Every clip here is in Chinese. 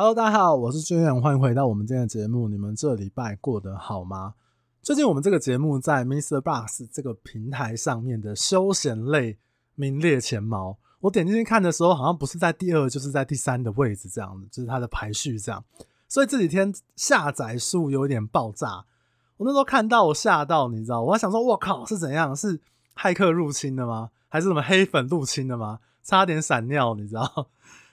Hello，大家好，我是君远，欢迎回到我们今天的节目。你们这礼拜过得好吗？最近我们这个节目在 MixerBox 这个平台上面的休闲类名列前茅。我点进去看的时候，好像不是在第二，就是在第三的位置，这样子，就是它的排序这样。所以这几天下载数有点爆炸。我那时候看到我吓到，你知道，我还想说，我靠，是怎样？是骇客入侵的吗？还是什么黑粉入侵的吗？差点闪尿，你知道。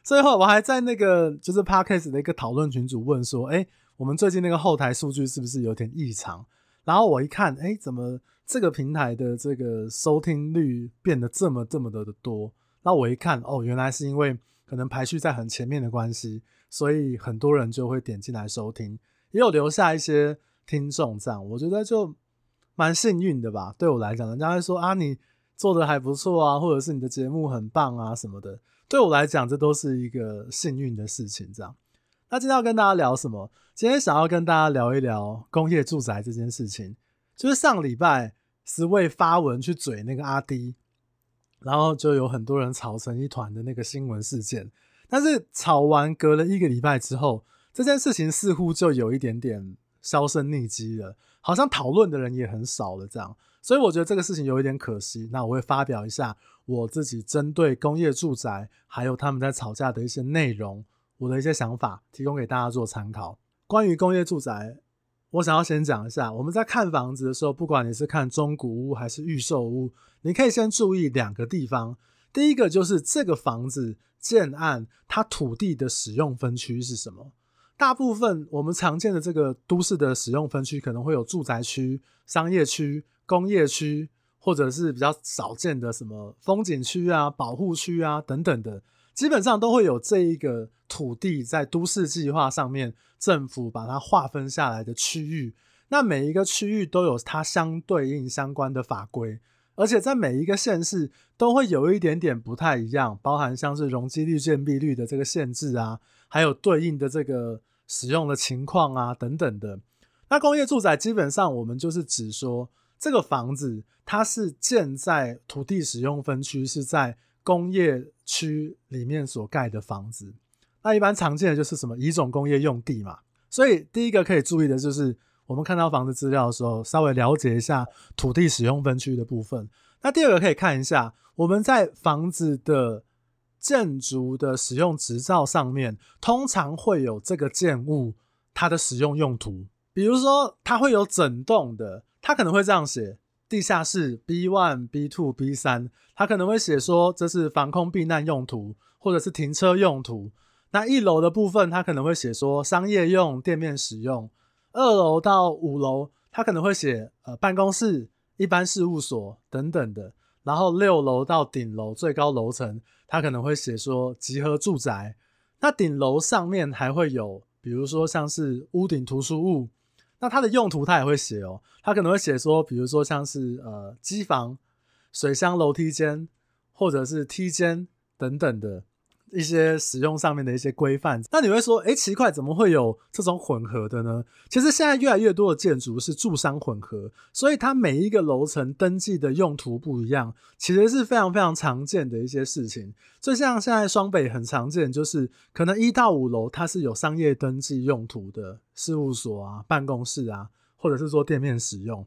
最后我还在那个就是 Podcast 的一个讨论群组问说，哎，我们最近那个后台数据是不是有点异常？然后我一看，哎，怎么这个平台的这个收听率变得这么这么的多？那我一看，哦，原来是因为可能排序在很前面的关系，所以很多人就会点进来收听，也有留下一些听众这样，我觉得就蛮幸运的吧。对我来讲，人家会说啊，你做的还不错啊，或者是你的节目很棒啊什么的。对我来讲，这都是一个幸运的事情。这样，那今天要跟大家聊什么？今天想要跟大家聊一聊工业住宅这件事情。就是上礼拜 Sway 发文去嘴那个阿滴。然后就有很多人吵成一团的那个新闻事件，但是吵完隔了一个礼拜之后，这件事情似乎就有一点点销声匿迹了，好像讨论的人也很少了这样，所以我觉得这个事情有一点可惜。那我会发表一下我自己针对工业住宅还有他们在吵架的一些内容，我的一些想法，提供给大家做参考。关于工业住宅。我想要先讲一下，我们在看房子的时候，不管你是看中古屋还是预售屋，你可以先注意两个地方。第一个就是这个房子建案它土地的使用分区是什么？大部分我们常见的这个都市的使用分区可能会有住宅区、商业区、工业区，或者是比较少见的什么风景区啊、保护区啊等等的。基本上都会有这一个土地在都市计划上面，政府把它划分下来的区域。那每一个区域都有它相对应相关的法规，而且在每一个县市都会有一点点不太一样，包含像是容积率、建蔽率的这个限制啊，还有对应的这个使用的情况啊等等的。那工业住宅基本上我们就是指说，这个房子它是建在土地使用分区是在。工业区里面所盖的房子，那一般常见的就是什么乙种工业用地嘛。所以第一个可以注意的就是，我们看到房子资料的时候，稍微了解一下土地使用分区的部分。那第二个可以看一下，我们在房子的建筑的使用执照上面，通常会有这个建物它的使用用途，比如说它会有整栋的，它可能会这样写。地下室 B one、B two、B 三，他可能会写说这是防空避难用途，或者是停车用途。那一楼的部分，他可能会写说商业用、店面使用。二楼到五楼，他可能会写呃办公室、一般事务所等等的。然后六楼到顶楼最高楼层，他可能会写说集合住宅。那顶楼上面还会有，比如说像是屋顶图书物。那它的用途它也会写哦，它可能会写说，比如说像是呃机房、水箱、楼梯间，或者是梯间等等的一些使用上面的一些规范。那你会说，诶，奇怪，怎么会有这种混合的呢？其实现在越来越多的建筑是住商混合，所以它每一个楼层登记的用途不一样，其实是非常非常常见的一些事情。就像现在双北很常见，就是可能一到五楼它是有商业登记用途的事务所啊、办公室啊，或者是说店面使用。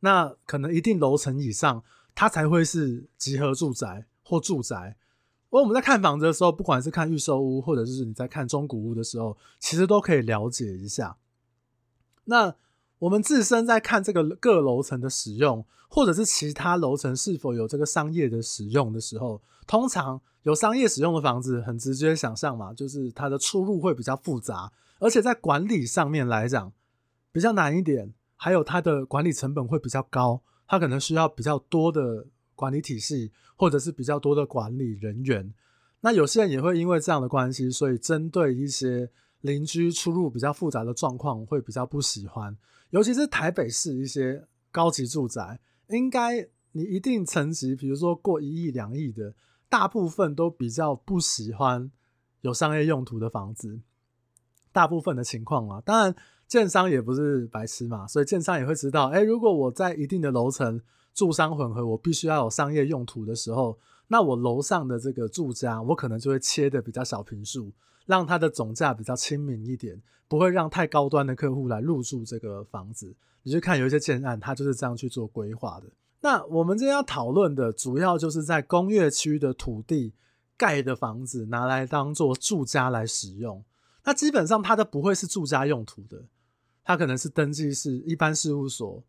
那可能一定楼层以上，它才会是集合住宅或住宅。我们在看房子的时候，不管是看预售屋，或者是你在看中古屋的时候，其实都可以了解一下。那我们自身在看这个各楼层的使用，或者是其他楼层是否有这个商业的使用的时候，通常有商业使用的房子，很直接想象嘛，就是它的出入会比较复杂，而且在管理上面来讲比较难一点，还有它的管理成本会比较高，它可能需要比较多的管理体系，或者是比较多的管理人员。那有些人也会因为这样的关系，所以针对一些邻居出入比较复杂的状况，会比较不喜欢。尤其是台北市一些高级住宅，应该你一定层级，比如说过一亿、两亿的，大部分都比较不喜欢有商业用途的房子。大部分的情况啊，当然建商也不是白痴嘛，所以建商也会知道，哎，如果我在一定的楼层住商混合，我必须要有商业用途的时候，那我楼上的这个住家，我可能就会切的比较小平数，让它的总价比较亲民一点，不会让太高端的客户来入住这个房子。你去看有一些建案，它就是这样去做规划的。那我们今天要讨论的主要就是在工业区的土地盖的房子拿来当做住家来使用，那基本上它都不会是住家用途的，它可能是登记是一般事务所，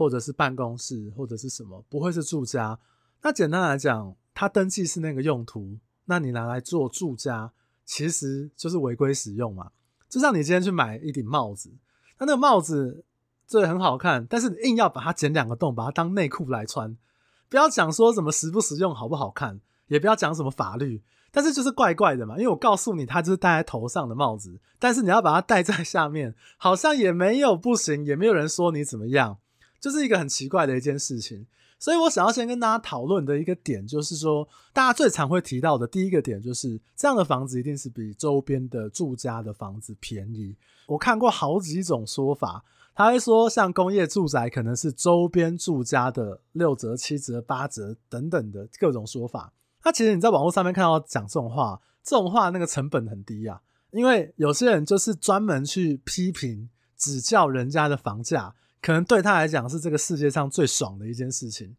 或者是办公室，或者是什么，不会是住家。那简单来讲，它登记是那个用途，那你拿来做住家，其实就是违规使用嘛。就像你今天去买一顶帽子，那那个帽子这很好看，但是你硬要把它剪两个洞，把它当内裤来穿，不要讲说什么实不实用、好不好看，也不要讲什么法律，但是就是怪怪的嘛。因为我告诉你，它就是戴在头上的帽子，但是你要把它戴在下面，好像也没有不行，也没有人说你怎么样，就是一个很奇怪的一件事情。所以我想要先跟大家讨论的一个点，就是说，大家最常会提到的第一个点，就是这样的房子一定是比周边的住家的房子便宜。我看过好几种说法，他会说，像工业住宅可能是周边住家的六折、七折、八折等等的各种说法。那其实你在网络上面看到讲这种话，这种话那个成本很低啊，因为有些人就是专门去批评、指教人家的房价。可能对他来讲是这个世界上最爽的一件事情。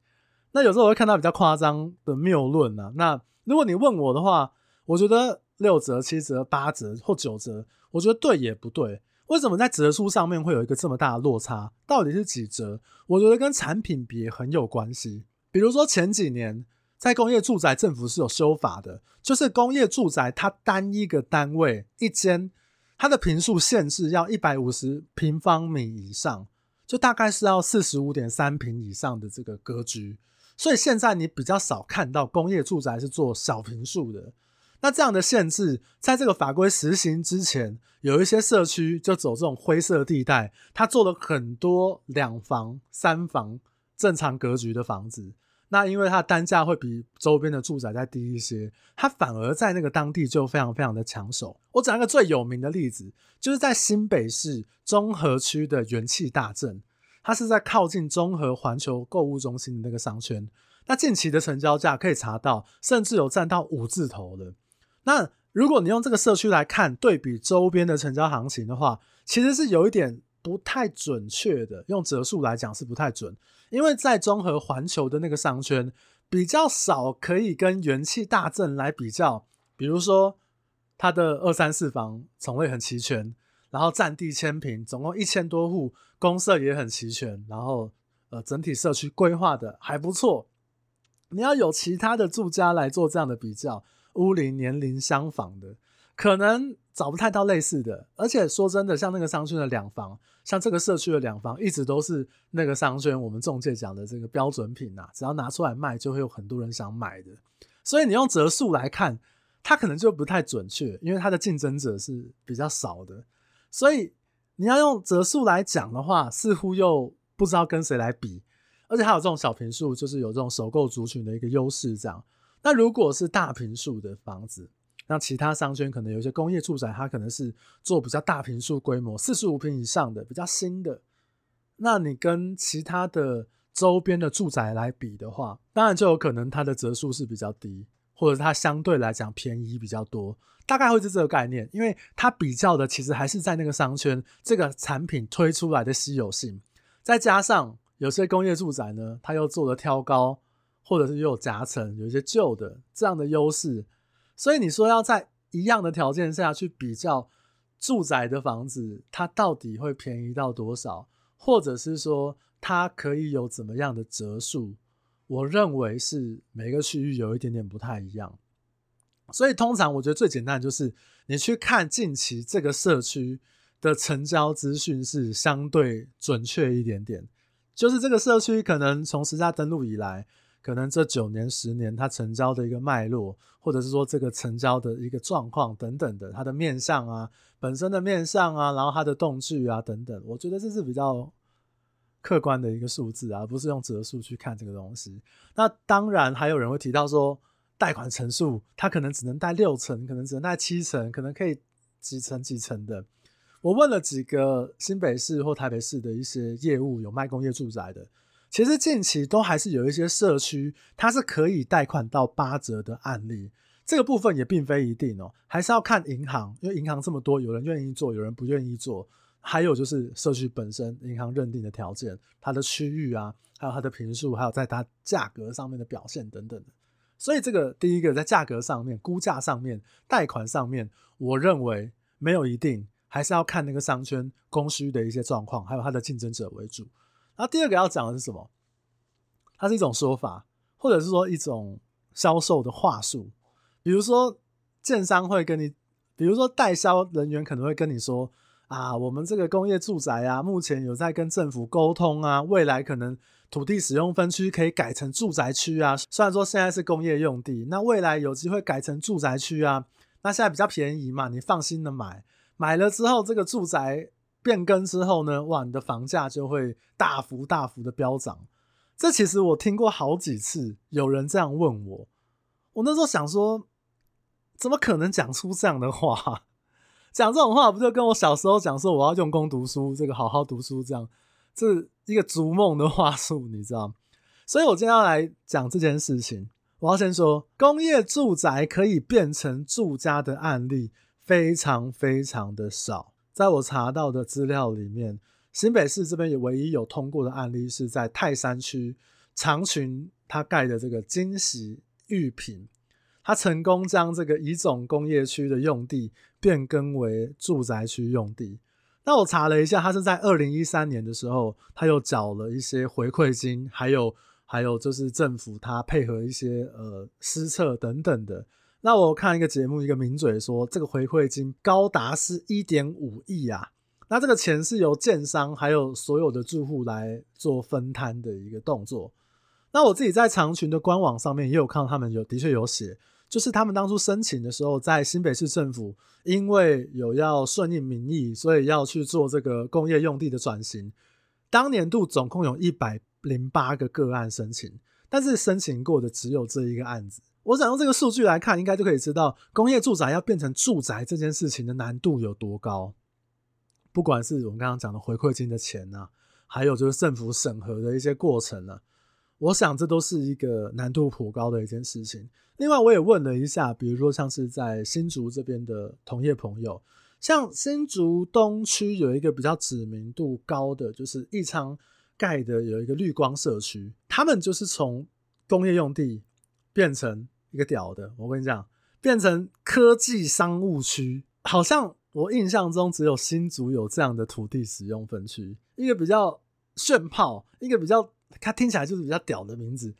那有时候我会看到比较夸张的谬论啊。那如果你问我的话，我觉得六折、七折、八折或九折，我觉得对也不对。为什么在折数上面会有一个这么大的落差？到底是几折？我觉得跟产品别很有关系。比如说前几年在工业住宅，政府是有修法的，就是工业住宅它单一个单位一间，它的坪数限制要一百五十平方米以上。就大概是要四十五点三平以上的这个格局，所以现在你比较少看到工业住宅是做小平数的。那这样的限制，在这个法规实行之前，有一些社区就走这种灰色地带，他做了很多两房、三房正常格局的房子。那因为它单价会比周边的住宅再低一些，它反而在那个当地就非常非常的抢手。我讲一个最有名的例子，就是在新北市中和区的元气大镇，它是在靠近中和环球购物中心的那个商圈。那近期的成交价可以查到，甚至有占到五字头的。那如果你用这个社区来看，对比周边的成交行情的话，其实是有一点不太准确的。用折数来讲是不太准。因为在中和环球的那个商圈比较少，可以跟元气大镇来比较。比如说，它的二三四房种类很齐全，然后占地千平，总共一千多户，公设也很齐全，然后呃整体社区规划的还不错。你要有其他的住家来做这样的比较，屋龄年龄相仿的，可能找不太到类似的。而且说真的，像那个商圈的两房。像这个社区的两房，一直都是那个商圈我们中介讲的这个标准品呐，只要拿出来卖，就会有很多人想买的。所以你用折数来看，它可能就不太准确，因为它的竞争者是比较少的。所以你要用折数来讲的话，似乎又不知道跟谁来比。而且还有这种小坪数，就是有这种首购族群的一个优势。这样，那如果是大坪数的房子，那其他商圈可能有一些工业住宅，它可能是做比较大坪数规模，四十五坪以上的比较新的。那你跟其他的周边的住宅来比的话，当然就有可能它的折数是比较低，或者是它相对来讲便宜比较多，大概会是这个概念。因为它比较的其实还是在那个商圈这个产品推出来的稀有性，再加上有些工业住宅呢，它又做了挑高，或者是又有夹层，有一些旧的这样的优势。所以你说要在一样的条件下去比较住宅的房子，它到底会便宜到多少，或者是说它可以有怎么样的折数？我认为是每个区域有一点点不太一样。所以通常我觉得最简单就是你去看近期这个社区的成交资讯是相对准确一点点，就是这个社区可能从实价登录以来。可能这九年、十年，它成交的一个脉络，或者是说这个成交的一个状况等等的，它的面相啊，本身的面相啊，然后它的动距啊等等，我觉得这是比较客观的一个数字啊，不是用折数去看这个东西。那当然还有人会提到说，贷款成数它可能只能贷六成，可能只能贷七成，可能可以几成几成的。我问了几个新北市或台北市的一些业务有卖工业住宅的。其实近期都还是有一些社区，它是可以贷款到八折的案例。这个部分也并非一定哦，还是要看银行，因为银行这么多，有人愿意做，有人不愿意做。还有就是社区本身，银行认定的条件，它的区域啊，还有它的坪数，还有在它价格上面的表现等等的。所以这个第一个在价格上面、估价上面、贷款上面，我认为没有一定，还是要看那个商圈供需的一些状况，还有它的竞争者为主。那第二个要讲的是什么？它是一种说法，或者是说一种销售的话术。比如说，建商会跟你，比如说代销人员可能会跟你说啊，我们这个工业住宅啊，目前有在跟政府沟通啊，未来可能土地使用分区可以改成住宅区啊。虽然说现在是工业用地，那未来有机会改成住宅区啊。那现在比较便宜嘛，你放心的买，买了之后这个住宅变更之后呢，哇，你的房价就会大幅大幅的飙涨。这其实我听过好几次，有人这样问我，我那时候想说。怎么可能讲出这样的话？讲这种话不就跟我小时候讲说我要用功读书，这个好好读书这样，这一个逐梦的话术，你知道吗？所以我今天要来讲这件事情。我要先说，工业住宅可以变成住家的案例非常非常的少。在我查到的资料里面，新北市这边也唯一有通过的案例是在泰山区长群，他盖的这个金喜玉品。他成功将这个乙种工业区的用地变更为住宅区用地。那我查了一下，他是在二零一三年的时候，他又缴了一些回馈金，还有还有就是政府他配合一些呃施策等等的。那我看一个节目，一个名嘴说，这个回馈金高达是一点五亿啊。那这个钱是由建商还有所有的住户来做分摊的一个动作。那我自己在长群的官网上面也有看到，他们有的确有写，就是他们当初申请的时候，在新北市政府，因为有要顺应民意，所以要去做这个工业用地的转型。当年度总共有一百零八个个案申请，但是申请过的只有这一个案子。我想用这个数据来看，应该就可以知道工业住宅要变成住宅这件事情的难度有多高。不管是我们刚刚讲的回馈金的钱啊，还有就是政府审核的一些过程啊。我想这都是一个难度颇高的一件事情。另外，我也问了一下，比如说像是在新竹这边的同业朋友，像新竹东区有一个比较知名度高的，就是义昌盖的有一个绿光社区，他们就是从工业用地变成一个屌的，我跟你讲，变成科技商务区，好像我印象中只有新竹有这样的土地使用分区，一个比较炫炮，一个比较。它听起来就是比较屌的名字，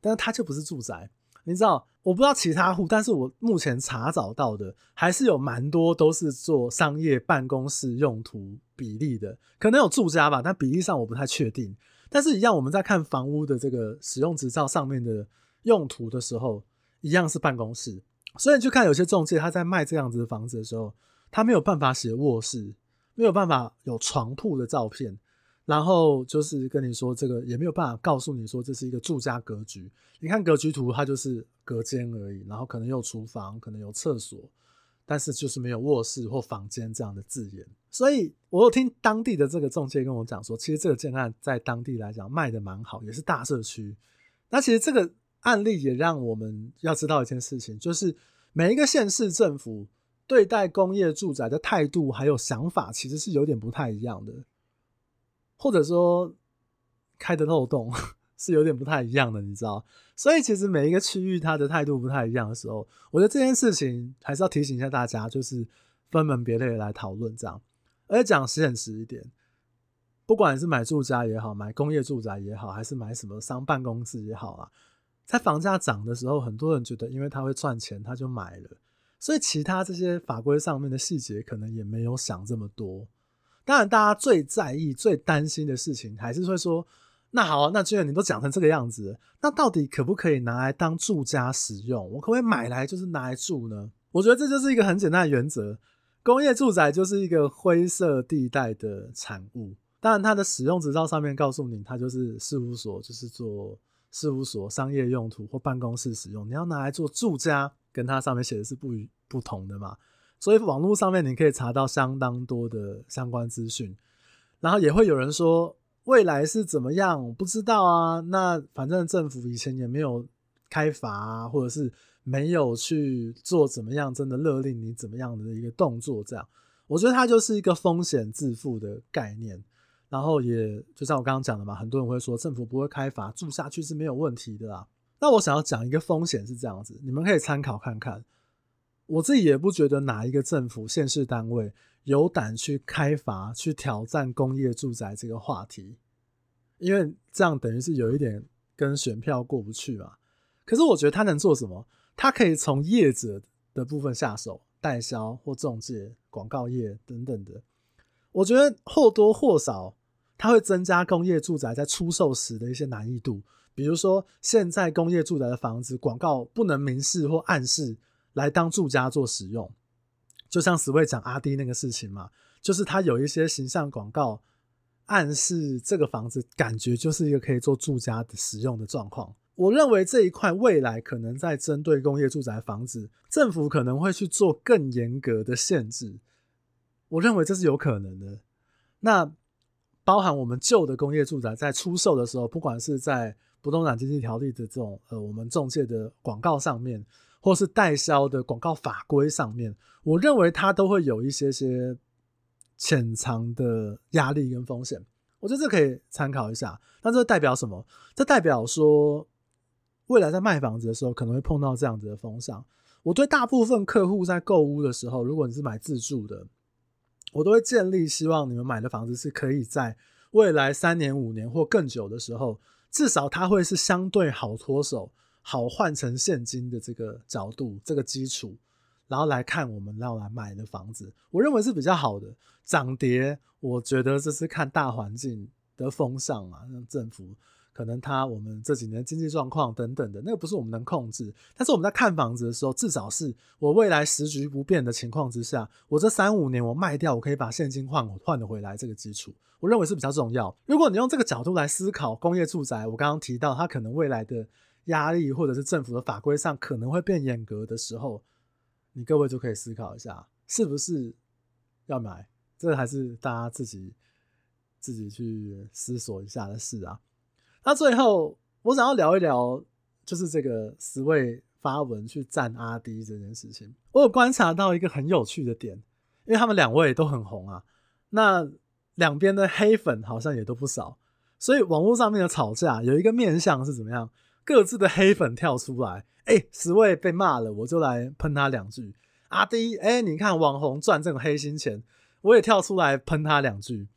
但是它就不是住宅。你知道，我不知道其他户，但是我目前查找到的还是有蛮多都是做商业办公室用途比例的，可能有住家吧，但比例上我不太确定。但是，一样我们在看房屋的这个使用执照上面的用途的时候，一样是办公室。所以你去看有些中介他在卖这样子的房子的时候，他没有办法写卧室，没有办法有床铺的照片。然后就是跟你说，这个也没有办法告诉你说这是一个住家格局。你看格局图，它就是隔间而已，然后可能有厨房，可能有厕所，但是就是没有卧室或房间这样的字眼。所以我有听当地的这个中介跟我讲说，其实这个建案在当地来讲卖的蛮好，也是大社区。那其实这个案例也让我们要知道一件事情，就是每一个县市政府对待工业住宅的态度还有想法，其实是有点不太一样的。或者说开的漏洞是有点不太一样的，你知道？所以其实每一个区域它的态度不太一样的时候，我觉得这件事情还是要提醒一下大家，就是分门别类来讨论这样。而且讲现实一点，不管是买住宅也好，买工业住宅也好，还是买什么商办公室也好啊，在房价涨的时候，很多人觉得因为他会赚钱，他就买了，所以其他这些法规上面的细节可能也没有想这么多。当然，大家最在意、最担心的事情，还是会说：那好，那既然你都讲成这个样子，那到底可不可以拿来当住家使用？我可不可以买来就是拿来住呢？我觉得这就是一个很简单的原则：工业住宅就是一个灰色地带的产物。当然，它的使用执照上面告诉你，它就是事务所，就是做事务所、商业用途或办公室使用。你要拿来做住家，跟它上面写的是不不同的嘛。所以网络上面你可以查到相当多的相关资讯，然后也会有人说，未来是怎么样？我不知道啊。那反正政府以前也没有开罚啊，或者是没有去做怎么样，真的勒令你怎么样的一个动作，这样，我觉得它就是一个风险自负的概念。然后也就像我刚刚讲的嘛，很多人会说政府不会开罚，住下去是没有问题的啦。那我想要讲一个风险是这样子，你们可以参考看看。我自己也不觉得哪一个政府、县市单位有胆去开发、去挑战工业住宅这个话题，因为这样等于是有一点跟选票过不去嘛。可是我觉得他能做什么？他可以从业者的部分下手，代销或中介、广告业等等的。我觉得或多或少，他会增加工业住宅在出售时的一些难易度。比如说，现在工业住宅的房子广告不能明示或暗示。来当住家做使用，就像 Sway 讲阿滴那个事情嘛，就是他有一些形象广告暗示这个房子感觉就是一个可以做住家的使用的状况。我认为这一块未来可能在针对工业住宅房子，政府可能会去做更严格的限制。我认为这是有可能的。那包含我们旧的工业住宅在出售的时候，不管是在不动产经纪条例的这种呃，我们中介的广告上面。或是代销的广告法规上面，我认为它都会有一些些潜藏的压力跟风险。我觉得这可以参考一下。那这代表什么？这代表说，未来在卖房子的时候可能会碰到这样子的风向。我对大部分客户在购屋的时候，如果你是买自住的，我都会建立希望你们买的房子是可以在未来三年、五年或更久的时候，至少它会是相对好脱手。好换成现金的这个角度，这个基础，然后来看我们要来买的房子，我认为是比较好的。涨跌，我觉得这是看大环境的风向啊，像政府可能他我们这几年经济状况等等的，那个不是我们能控制。但是我们在看房子的时候，至少是我未来时局不变的情况之下，我这三五年我卖掉，我可以把现金换换得回来，这个基础，我认为是比较重要。如果你用这个角度来思考工业住宅，我刚刚提到它可能未来的。压力或者是政府的法规上可能会变严格的时候，你各位就可以思考一下，是不是要买？这还是大家自己自己去思索一下的事啊。那最后我想要聊一聊，就是这个十位发文去赞阿迪这件事情。我有观察到一个很有趣的点，因为他们两位都很红啊，那两边的黑粉好像也都不少，所以网络上面的吵架有一个面向是怎么样？各自的黑粉跳出来，哎、欸，Sway 被骂了，我就来喷他两句。阿滴，哎，你看网红赚这种黑心钱，我也跳出来喷他两句。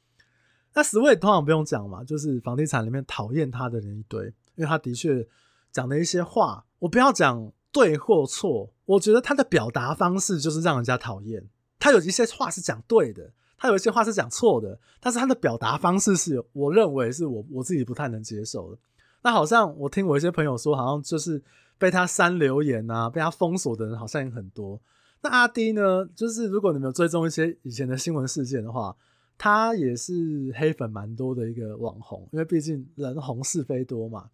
那十位通常不用讲嘛，就是房地产里面讨厌他的人一堆，因为他的确讲的一些话，我不要讲对或错，我觉得他的表达方式就是让人家讨厌。他有一些话是讲对的，他有一些话是讲错的，但是他的表达方式是我认为是我我自己不太能接受的。那好像我听我一些朋友说，好像就是被他删留言啊，被他封锁的人好像也很多。那阿滴呢？就是如果你们有追踪一些以前的新闻事件的话，他也是黑粉蛮多的一个网红，因为毕竟人红是非多嘛。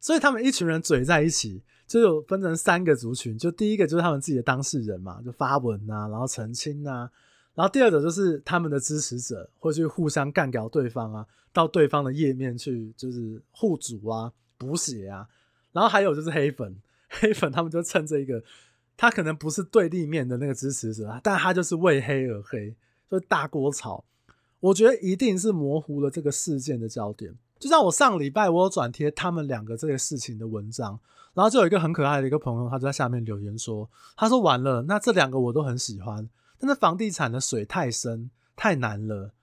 所以他们一群人嘴在一起，就有分成三个族群。就第一个就是他们自己的当事人嘛，就发文啊，然后澄清啊。然后第二个就是他们的支持者会去互相干掉对方啊，到对方的页面去就是互主啊、补血啊。然后还有就是黑粉，黑粉他们就趁这一个，他可能不是对立面的那个支持者，但他就是为黑而黑，所以大锅炒。我觉得一定是模糊了这个事件的焦点。就像我上礼拜我有转贴他们两个这个事情的文章，然后就有一个很可爱的一个朋友，他就在下面留言说，他说完了，那这两个我都很喜欢。但是房地产的水太深太难了，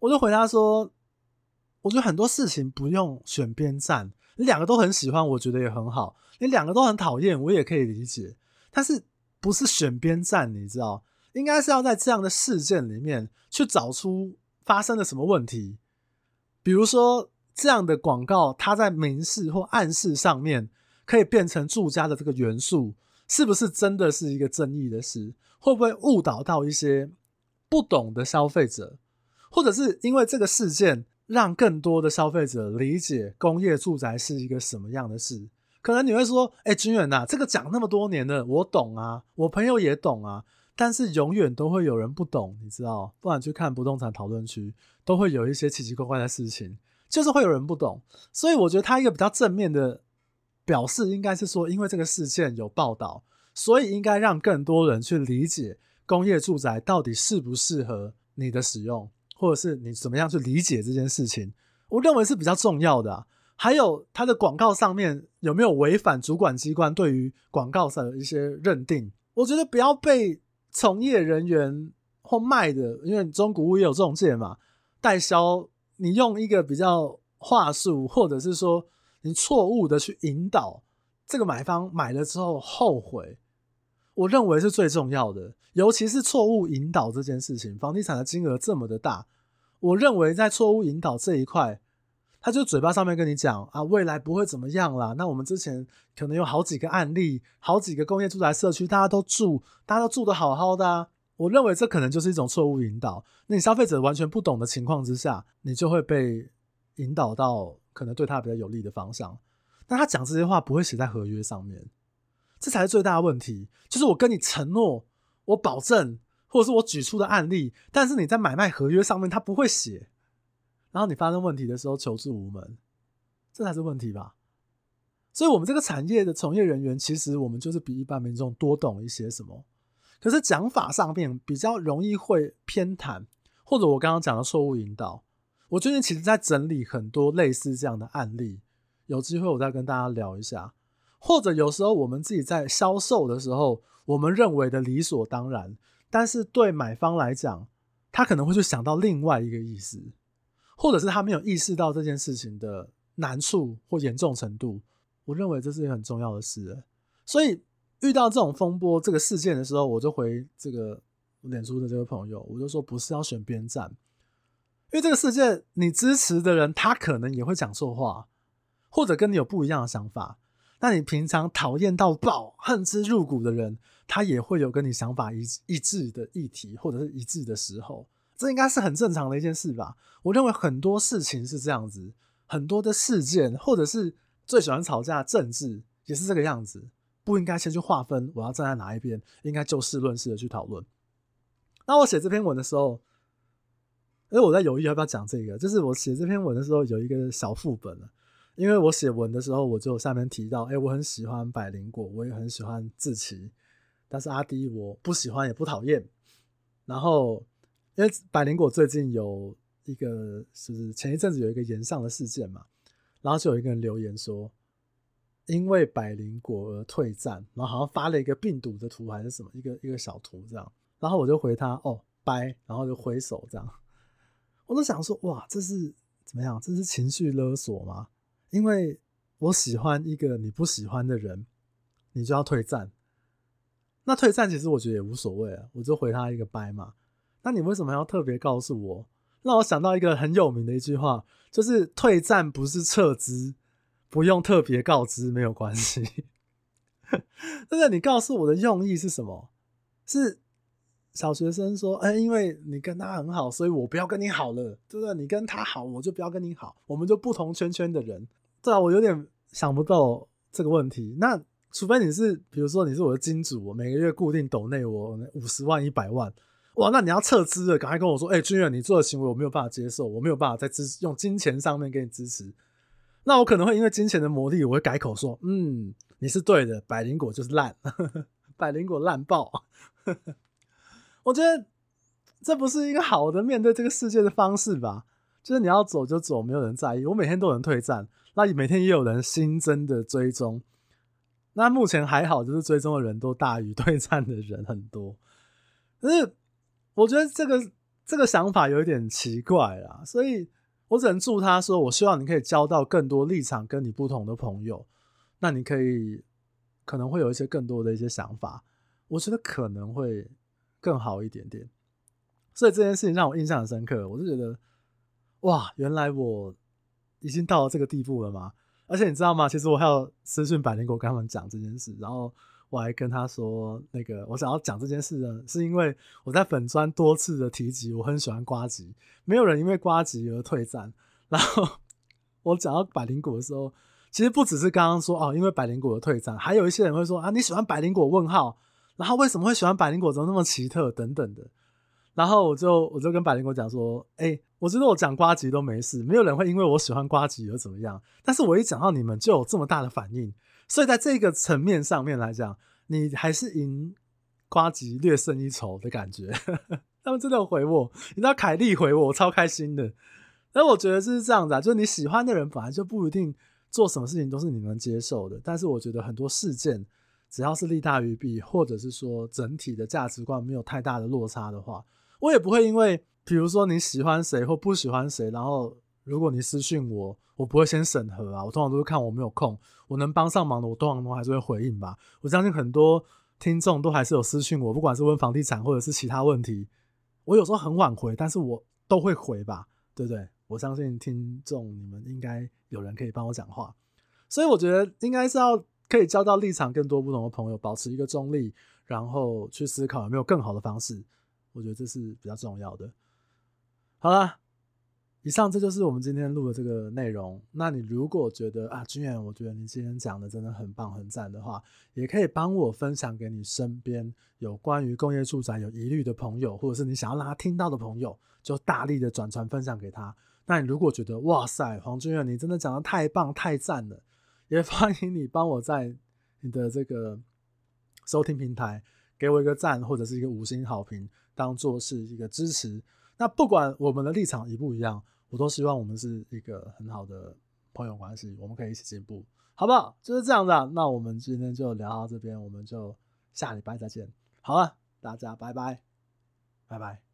我就回答说，我觉得很多事情不用选边站，你两个都很喜欢，我觉得也很好；你两个都很讨厌，我也可以理解。但是不是选边站，你知道，应该是要在这样的事件里面去找出发生了什么问题。比如说这样的广告，它在明示或暗示上面可以变成住家的这个元素，是不是真的是一个争议的事？会不会误导到一些不懂的消费者，或者是因为这个事件让更多的消费者理解工业住宅是一个什么样的事？可能你会说：“哎，君远呐，这个讲那么多年了，我懂啊，我朋友也懂啊。”但是永远都会有人不懂，你知道？不然去看不动产讨论区，都会有一些奇奇怪怪的事情。就是会有人不懂。所以我觉得他一个比较正面的表示，应该是说，因为这个事件有报道，所以应该让更多人去理解工业住宅到底适不适合你的使用，或者是你怎么样去理解这件事情。我认为是比较重要的。还有它的广告上面有没有违反主管机关对于广告上的一些认定？我觉得不要被从业人员或卖的，因为中古屋也有中介嘛，代销，你用一个比较话术，或者是说你错误的去引导这个买方买了之后后悔，我认为是最重要的。尤其是错误引导这件事情，房地产的金额这么的大，我认为在错误引导这一块。他就嘴巴上面跟你讲啊，未来不会怎么样啦。那我们之前可能有好几个案例，好几个工业住宅社区，大家都住，大家都住得好好的啊。我认为这可能就是一种错误引导。那你消费者完全不懂的情况之下，你就会被引导到可能对他比较有利的方向。但他讲这些话不会写在合约上面，这才是最大的问题。就是我跟你承诺，我保证，或者是我举出的案例，但是你在买卖合约上面他不会写。然后你发生问题的时候求助无门，这才是问题吧？所以，我们这个产业的从业人员，其实我们就是比一般民众多懂一些什么。可是讲法上面比较容易会偏袒，或者我刚刚讲的错误引导。我最近其实在整理很多类似这样的案例，有机会我再跟大家聊一下。或者有时候我们自己在销售的时候，我们认为的理所当然，但是对买方来讲，他可能会去想到另外一个意思。或者是他没有意识到这件事情的难处或严重程度，我认为这是一个很重要的事。所以遇到这种风波、这个事件的时候，我就回这个脸书的这个朋友，我就说不是要选边站，因为这个世界你支持的人他可能也会讲错话，或者跟你有不一样的想法。但你平常讨厌到爆、恨之入骨的人，他也会有跟你想法一一致的议题，或者是一致的时候。这应该是很正常的一件事吧？我认为很多事情是这样子，很多的事件，或者是最喜欢吵架政治也是这个样子，不应该先去划分我要站在哪一边，应该就事论事的去讨论。那我写这篇文的时候，因为我在犹豫要不要讲这个，就是我写这篇文的时候有一个小副本，因为我写文的时候我就下面提到，哎，我很喜欢百灵果，我也很喜欢志奇，但是阿迪我不喜欢也不讨厌，然后。因为百灵果最近有一个，就是前一阵子有一个炎上的事件嘛，然后就有一个人留言说，因为百灵果而退战，然后好像发了一个病毒的图还是什么，一个一个小图这样，然后我就回他哦拜，然后就挥手这样，我都想说哇，这是怎么样？这是情绪勒索吗？因为我喜欢一个你不喜欢的人，你就要退战，那退战其实我觉得也无所谓啊，我就回他一个拜嘛。那你为什么要特别告诉我？让我想到一个很有名的一句话，就是退战不是撤资，不用特别告知，没有关系。但是你告诉我的用意是什么？是小学生说，哎，因为你跟他很好，所以我不要跟你好了，对不对？你跟他好，我就不要跟你好，我们就不同圈圈的人。对啊，我有点想不到这个问题。那除非你是，比如说你是我的金主，我每个月固定抖内我五十万、一百万。哇，那你要撤资了，赶快跟我说，哎、欸，军远，你做的行为我没有办法接受，我没有办法在支用金钱上面给你支持。那我可能会因为金钱的魔力，我会改口说，嗯，你是对的，百灵果就是烂，百灵果烂爆。我觉得这不是一个好的面对这个世界的方式吧？就是你要走就走，没有人在意。我每天都有人退战，那每天也有人新增的追踪。那目前还好，就是追踪的人都大于 退战的人很多，可是。我觉得这个这个想法有一点奇怪啦，所以我只能祝他说，我希望你可以交到更多立场跟你不同的朋友，那你可以可能会有一些更多的一些想法，我觉得可能会更好一点点。所以这件事情让我印象很深刻，我就觉得哇，原来我已经到了这个地步了吗？而且你知道吗？其实我还有私讯百灵果跟他们讲这件事，然后。我还跟他说，那个我想要讲这件事呢，是因为我在粉专多次的提及，我很喜欢呱吉，没有人因为呱吉而退战。然后我讲到百灵果的时候，其实不只是刚刚说哦，因为百灵果的退战，还有一些人会说啊，你喜欢百灵果？问号，然后为什么会喜欢百灵果？怎么那么奇特？等等的。然后我就我就跟百灵果讲说，哎、我觉得我讲呱吉都没事，没有人会因为我喜欢呱吉而怎么样。但是我一讲到你们，就有这么大的反应，所以在这个层面上面来讲，你还是赢呱吉略胜一筹的感觉。他们真的有回我，你知道凯莉回我，我超开心的。但我觉得就是这样子啊，就是你喜欢的人本来就不一定做什么事情都是你能接受的。但是我觉得很多事件，只要是利大于弊，或者是说整体的价值观没有太大的落差的话。我也不会因为，比如说你喜欢谁或不喜欢谁，然后如果你私讯我，我不会先审核啊。我通常都是看我没有空，我能帮上忙的，我通常都还是会回应吧。我相信很多听众都还是有私讯我，不管是问房地产或者是其他问题，我有时候很晚回，但是我都会回吧，对不对？我相信听众你们应该有人可以帮我讲话，所以我觉得应该是要可以交到立场更多不同的朋友，保持一个中立，然后去思考有没有更好的方式。我觉得这是比较重要的。好了，以上这就是我们今天录的这个内容。那你如果觉得啊，君远，我觉得你今天讲的真的很棒、很赞的话，也可以帮我分享给你身边有关于工业住宅有疑虑的朋友，或者是你想要让他听到的朋友，就大力的转传分享给他。那你如果觉得哇塞，黄君远，你真的讲的太棒、太赞了，也 欢迎你帮我在你的这个收听平台给我一个赞，或者是一个五星好评。当做是一个支持，那不管我们的立场一不一样，我都希望我们是一个很好的朋友关系，我们可以一起进步，好不好？就是这样子啊。那我们今天就聊到这边，我们就下礼拜再见。好了，大家拜拜，拜拜。